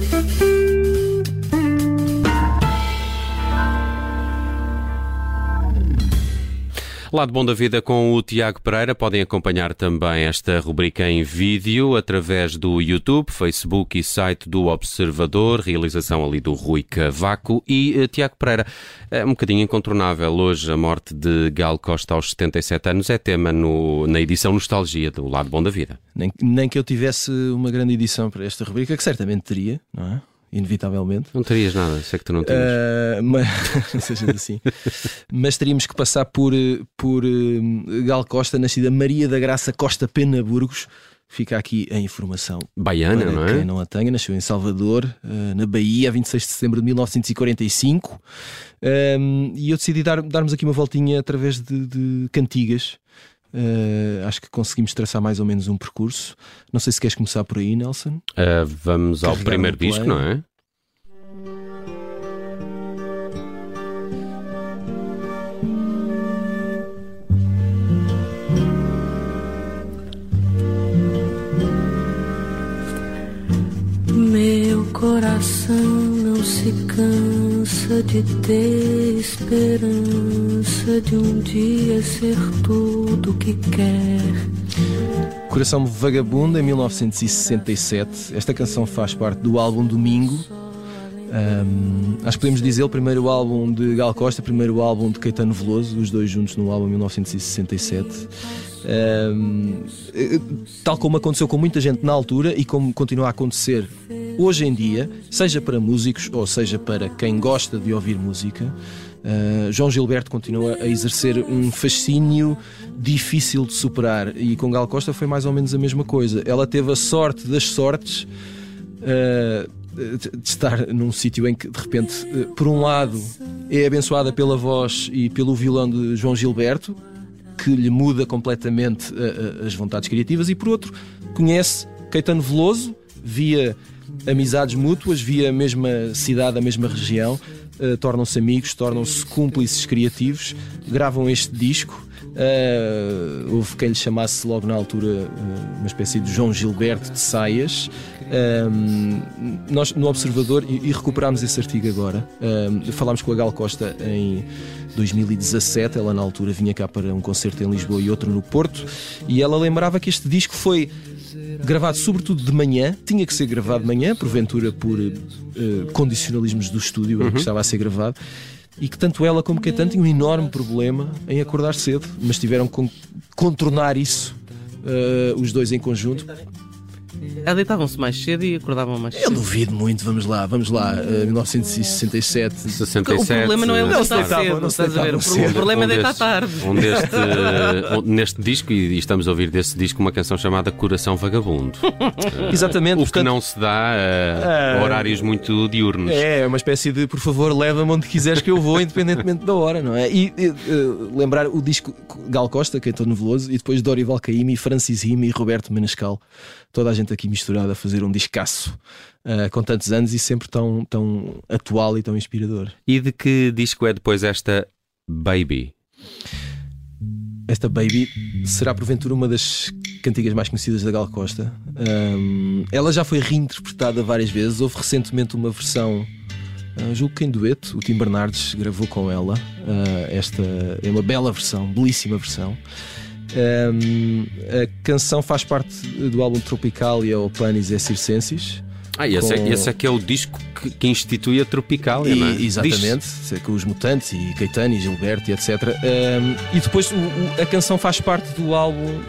Thank you. Lado Bom da Vida com o Tiago Pereira. Podem acompanhar também esta rubrica em vídeo através do YouTube, Facebook e site do Observador, realização ali do Rui Cavaco. E uh, Tiago Pereira, é um bocadinho incontornável hoje a morte de Gal Costa aos 77 anos, é tema no, na edição Nostalgia do Lado Bom da Vida. Nem, nem que eu tivesse uma grande edição para esta rubrica, que certamente teria, não é? Inevitavelmente. Não terias nada, sei que tu não terias. Uh, mas, seja assim. mas teríamos que passar por, por uh, Gal Costa, nascida Maria da Graça Costa Pena Burgos. Fica aqui a informação. Baiana, não é? Quem não a tenha, nasceu em Salvador, uh, na Bahia, 26 de setembro de 1945. Um, e eu decidi dar, darmos aqui uma voltinha através de, de cantigas. Uh, acho que conseguimos traçar mais ou menos um percurso. Não sei se queres começar por aí, Nelson. Uh, vamos Carregar ao primeiro disco, não é? Meu coração não se cansa de ter esperança de um dia ser tudo que quer. Coração Vagabundo em 1967. Esta canção faz parte do álbum Domingo. Um, acho que podemos dizer o primeiro álbum de Gal Costa, primeiro álbum de Caetano Veloso, os dois juntos no álbum 1967. Um, tal como aconteceu com muita gente na altura e como continua a acontecer hoje em dia, seja para músicos ou seja para quem gosta de ouvir música, uh, João Gilberto continua a exercer um fascínio difícil de superar e com Gal Costa foi mais ou menos a mesma coisa. Ela teve a sorte das sortes. Uh, de estar num sítio em que de repente, uh, por um lado, é abençoada pela voz e pelo violão de João Gilberto, que lhe muda completamente as vontades criativas, e por outro, conhece Caetano Veloso via amizades mútuas, via a mesma cidade, a mesma região, tornam-se amigos, tornam-se cúmplices criativos, gravam este disco. Uh, houve quem lhe chamasse logo na altura uh, uma espécie de João Gilberto de Saias. nós no Observador, e, e recuperámos esse artigo agora, falámos com a Gal Costa em 2017. Ela na altura vinha cá para um concerto em Lisboa e outro no Porto, e ela lembrava que este disco foi gravado sobretudo de manhã, tinha que ser gravado de manhã, porventura por uh, condicionalismos do estúdio uhum. que estava a ser gravado, e que tanto ela como Caetano tinham um enorme problema em acordar cedo, mas tiveram que contornar isso, uh, os dois em conjunto, Deitavam-se mais cedo e acordavam mais cedo. Eu duvido muito, vamos lá, vamos lá, uh, 1967. 67, o problema não é levantar cedo, não estás a ver? O problema é deitar tarde. Um deste, um, neste disco, e estamos a ouvir desse disco uma canção chamada Coração Vagabundo. Exatamente. O portanto, que não se dá a uh, horários muito diurnos. É, uma espécie de, por favor, leva-me onde quiseres que eu vou, independentemente da hora, não é? E uh, lembrar o disco Gal Costa, que é todo Veloso, e depois Dorival Caymmi, Francis Rime e Roberto Menescal. Toda a gente aqui misturada a fazer um discaço uh, com tantos anos e sempre tão, tão atual e tão inspirador. E de que disco é depois esta Baby? Esta Baby será porventura uma das cantigas mais conhecidas da Gal Costa. Um, ela já foi reinterpretada várias vezes. Houve recentemente uma versão, uh, julgo que em dueto, o Tim Bernardes gravou com ela. Uh, esta é uma bela versão, belíssima versão. Um, a canção faz parte do álbum Tropicalia ou Panis e Circenses. Ah, e esse, é, com... é, esse é que é o disco que, que institui a Tropicalia, não é? Exatamente, com os Mutantes e Caetano e Gilberto e etc. Um, e depois o, o, a canção faz parte do álbum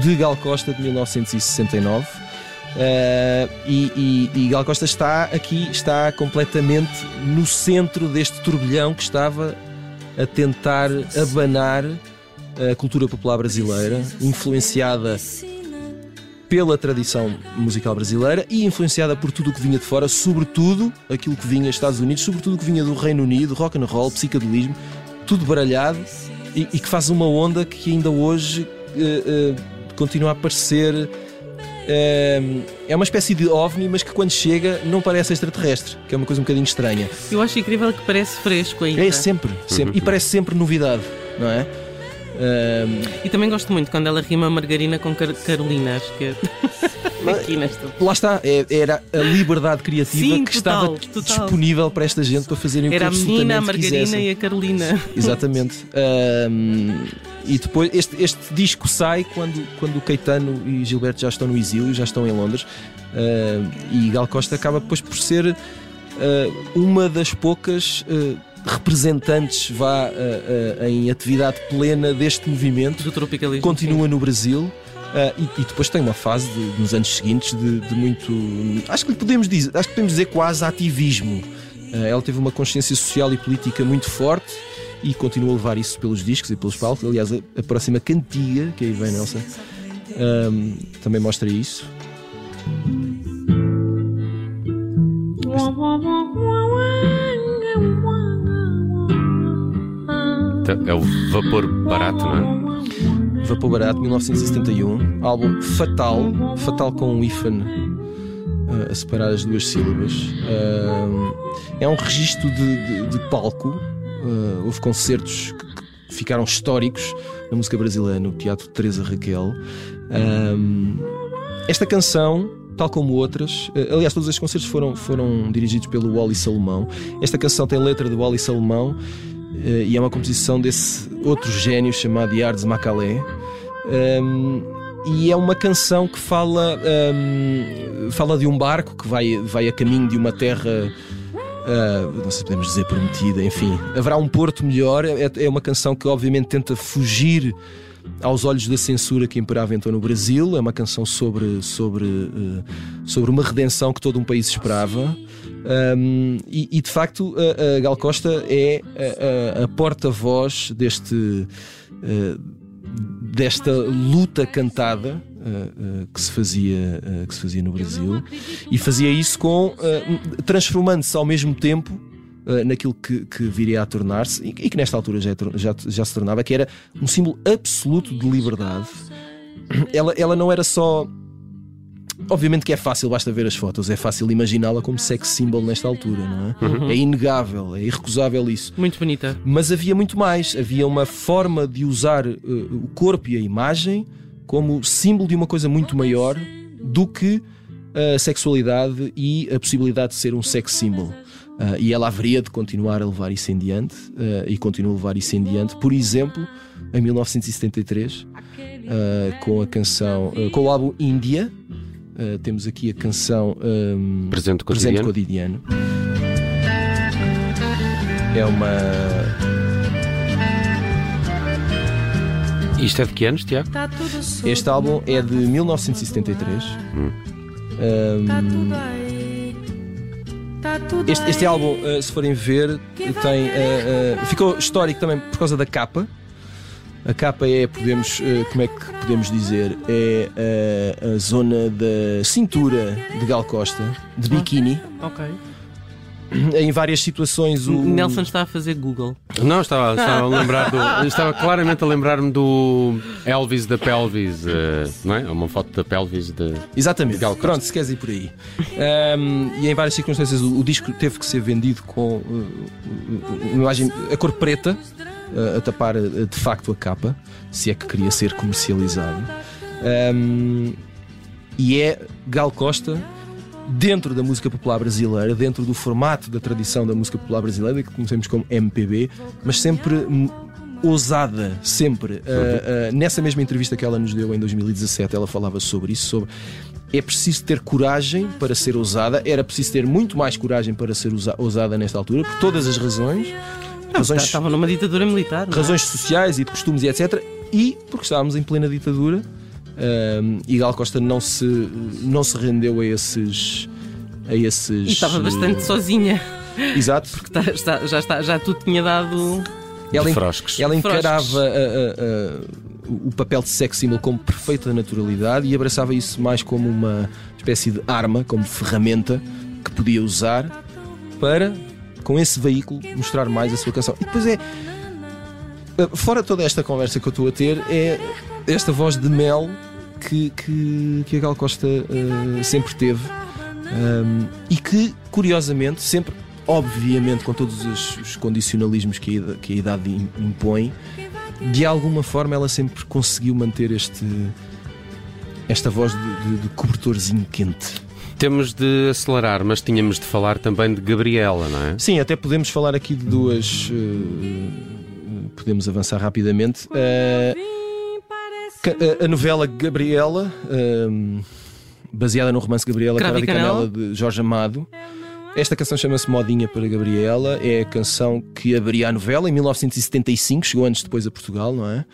de Gal Costa de 1969. Uh, e, e, e Gal Costa está aqui, está completamente no centro deste turbilhão que estava a tentar abanar a cultura popular brasileira, influenciada pela tradição musical brasileira e influenciada por tudo o que vinha de fora, sobretudo aquilo que vinha dos Estados Unidos, sobretudo o que vinha do Reino Unido, rock and roll, psicadelismo, tudo baralhado e, e que faz uma onda que ainda hoje uh, uh, continua a aparecer. Uh, é uma espécie de ovni, mas que quando chega não parece extraterrestre, que é uma coisa um bocadinho estranha. Eu acho incrível que parece fresco ainda. É sempre, sempre. Uhum. E parece sempre novidade, não é? Um, e também gosto muito quando ela rima Margarina com Car Carolina, acho que é. Aqui nesta... Lá está, é, era a liberdade criativa Sim, que total, estava total. disponível para esta gente para fazerem o que Era a menina, a Margarina quisessem. e a Carolina. Exatamente. Um, e depois este, este disco sai quando, quando o Caetano e Gilberto já estão no exílio, já estão em Londres. Uh, e Gal Costa acaba depois por ser uh, uma das poucas. Uh, representantes vá uh, uh, em atividade plena deste movimento. Do tropicalismo. Continua sim. no Brasil. Uh, e, e, depois tem uma fase de, nos anos seguintes de, de, muito. Acho que podemos dizer, acho que podemos dizer quase ativismo. ela teve uma consciência social e política muito forte e continua a levar isso pelos discos e pelos palcos. Aliás, a, a próxima cantiga, que aí vem Nelson, um, também mostra isso. É o Vapor Barato, não é? Vapor Barato, 1971. Álbum fatal, fatal com um hífen uh, a separar as duas sílabas. Uh, é um registro de, de, de palco. Uh, houve concertos que ficaram históricos na música brasileira, no Teatro Teresa Raquel. esta canção tal como outras. Aliás, todos estes concertos foram, foram dirigidos pelo Wally Salomão. Esta canção tem letra do Wally Salomão e é uma composição desse outro gênio chamado Yards Macalé. Um, e é uma canção que fala, um, fala de um barco que vai, vai a caminho de uma terra. Uh, não sei se podemos dizer prometida, enfim, haverá um porto melhor. É, é uma canção que, obviamente, tenta fugir aos olhos da censura que imperava então no Brasil. É uma canção sobre, sobre, uh, sobre uma redenção que todo um país esperava. Um, e, e, de facto a, a, Gal Costa é a, a, porta-voz deste uh, desta luta cantada uh, uh, que se fazia que se fazia no Brasil. E fazia isso com transformando-se ao mesmo tempo naquilo que, que, viria a tornar-se e, e, que nesta altura já, já, já se tornava que era um símbolo absoluto de liberdade. Ela, ela não era só Obviamente que é fácil, basta ver as fotos, é fácil imaginá-la como sex symbol nesta altura, não é? Uhum. É inegável, é irrecusável isso. Muito bonita. Mas havia muito mais, havia uma forma de usar uh, o corpo e a imagem como símbolo de uma coisa muito maior do que a sexualidade e a possibilidade de ser um sex symbol. Uh, e ela haveria de continuar a levar isso em diante uh, e continua a levar isso em diante. Por exemplo, em 1973, com a canção, com o álbum Índia, Uh, temos aqui a canção um, Presente, Cotidiano. Presente Cotidiano. É uma. Isto é de que anos, Tiago? Tá este álbum é de 1973. Hum. Um, tá este, este álbum, uh, se forem ver, tem, uh, ficou histórico também por causa da capa. A capa é, podemos, eh, como é que podemos dizer, é a, a zona da cintura de Gal Costa, de biquíni. Ok. Em várias situações o. Nelson está a fazer Google. Não, estava, estava a lembrar do. Estava claramente a lembrar-me do Elvis da Pelvis, uh, não é? Uma foto da Pelvis de. Exatamente. De Gal Costa. Pronto, se queres ir por aí. Um, e em várias circunstâncias o, o, disco teve que ser vendido com uh, imagem, a cor preta a tapar de facto a capa, se é que queria ser comercializado. Um, e é Gal Costa dentro da música popular brasileira, dentro do formato da tradição da música popular brasileira, que conhecemos como MPB, mas sempre ousada, sempre. Uh, uh, nessa mesma entrevista que ela nos deu em 2017, ela falava sobre isso, sobre é preciso ter coragem para ser ousada, era preciso ter muito mais coragem para ser ousada nesta altura, por todas as razões razões, estava numa ditadura militar. É? Razões sociais e de costumes e etc. E porque estávamos em plena ditadura um, e Gal Costa não se, não se rendeu a esses. A esses e estava bastante uh, sozinha. Exato. Porque está, está, já, está, já tudo tinha dado. Ela, ela encarava a, a, a, o papel de sex symbol como perfeita naturalidade e abraçava isso mais como uma espécie de arma, como ferramenta que podia usar para com esse veículo, mostrar mais a sua canção. E depois é. Eh, fora toda esta conversa que eu estou a ter, é esta voz de mel que, que, que a Gal Costa uh, sempre teve um, e que, curiosamente, sempre, obviamente, com todos os, os condicionalismos que a, que a idade impõe, de alguma forma ela sempre conseguiu manter este esta voz de, de, de cobertorzinho quente. Temos de acelerar, mas tínhamos de falar também de Gabriela, não é? Sim, até podemos falar aqui de duas. Uh, podemos avançar rapidamente. Uh, a, a, novela Gabriela, uh, baseada no romance Gabriela, Cara de Canela de Jorge Amado. Esta canção chama-se Modinha para Gabriela, é a canção que abriria a novela em 1975, chegou anos depois a Portugal, não é?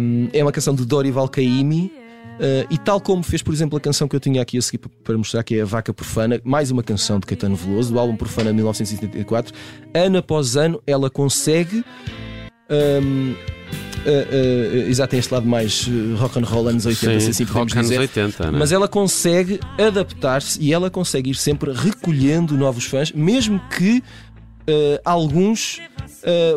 Um, é uma canção de Dorival Caymmi Uh, e tal como fez, por exemplo, a canção que eu tinha aqui a seguir para mostrar, que é A Vaca Profana, mais uma canção de Caetano Veloso, do álbum Profana de 1974, ano após ano ela consegue. Um, Uh, uh, exato, tem este lado mais uh, rock and roll anos 80, Sim, se assim podemos dizer. 80, né? Mas ela consegue adaptar-se e ela consegue ir sempre recolhendo novos fãs, mesmo que uh, alguns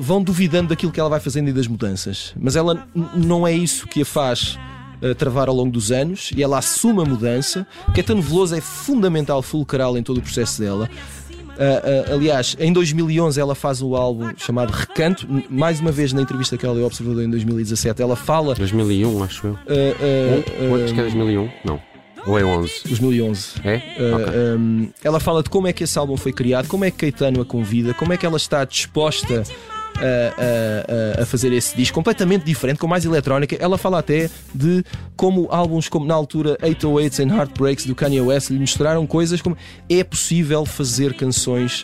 vão duvidando daquilo que ela vai fazendo e das mudanças. Mas ela não é isso que a faz uh, travar ao longo dos anos e ela assume a mudança. Caetano Veloso é fundamental, fulcral em todo o processo dela. Uh, uh, aliás, em 2011 ela faz o álbum chamado Recanto. Mais uma vez na entrevista que ela deu ao Observador em 2017, ela fala. 2001, acho eu. Uh, uh, acho que é 2001, não. Ou é 11? 2011. É? Okay. um, ela fala de como é que esse álbum foi criado, como é que Caetano a convida, como é que ela está disposta a, a, a, fazer esse disco completamente diferente, com mais eletrónica. Ela fala até de como álbuns como na altura 808s and Heartbreaks do Kanye West lhe mostraram coisas como é possível fazer canções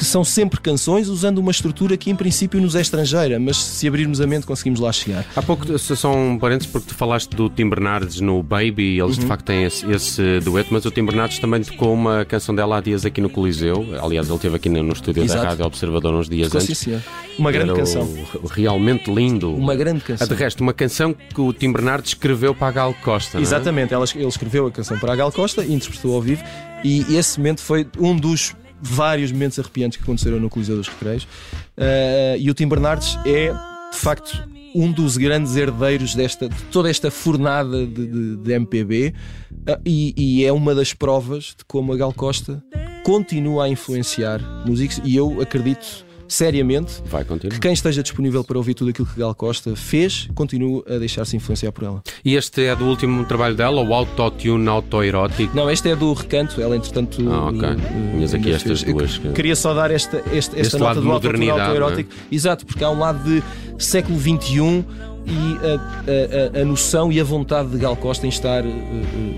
que são sempre canções usando uma estrutura que em princípio nos é estrangeira, mas se abrirmos a mente conseguimos lá chegar. Há pouco, só um parênteses, porque tu falaste do Tim Bernardes no Baby, eles uhum. de facto têm esse, esse, dueto, mas o Tim Bernardes também tocou uma canção dela há dias aqui no Coliseu. Aliás, ele esteve aqui no, estúdio Exato. da Rádio Observador uns dias Tocou, antes. Sim, sim. Uma grande canção. O, realmente lindo. Uma grande canção. De resto, uma canção que o Tim Bernardes escreveu para a Gal Costa. É? Exatamente, é? ele escreveu a canção para a Gal Costa e interpretou ao vivo. E esse momento foi um dos vários momentos arrepiantes que aconteceram no Coliseu dos Recreios. Uh, e o Tim Bernardes é, de facto, um dos grandes herdeiros desta, de toda esta fornada de, de, de MPB uh, e, e, é uma das provas de como a Gal Costa continua a influenciar músicos e eu acredito seriamente Vai continuar. que quem esteja disponível para ouvir tudo aquilo que Gal Costa fez, continue a deixar-se influenciar por ela. E este é do último trabalho dela, o Autotune Autoerótico? Não, este é do Recanto, ela entretanto. Ah, ok. Tinhas uh, aqui estas duas. Que... Queria só dar esta, esta, esta nota do Autotune Autoerótico. É? Exato, porque há um lado de século XXI e a, a, a, noção e a vontade de Gal Costa em estar uh,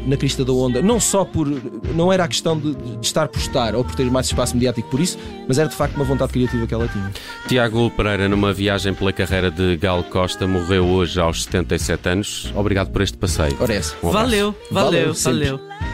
na crista da onda. Não só por. Não era a questão de, de, estar por estar ou por ter mais espaço mediático por isso, mas era de facto uma vontade criativa que ela tinha. Tiago Pereira, numa viagem pela carreira de Gal Costa, morreu hoje aos 77 anos. Obrigado por este passeio. Ora essa. Um valeu, valeu, valeu. valeu.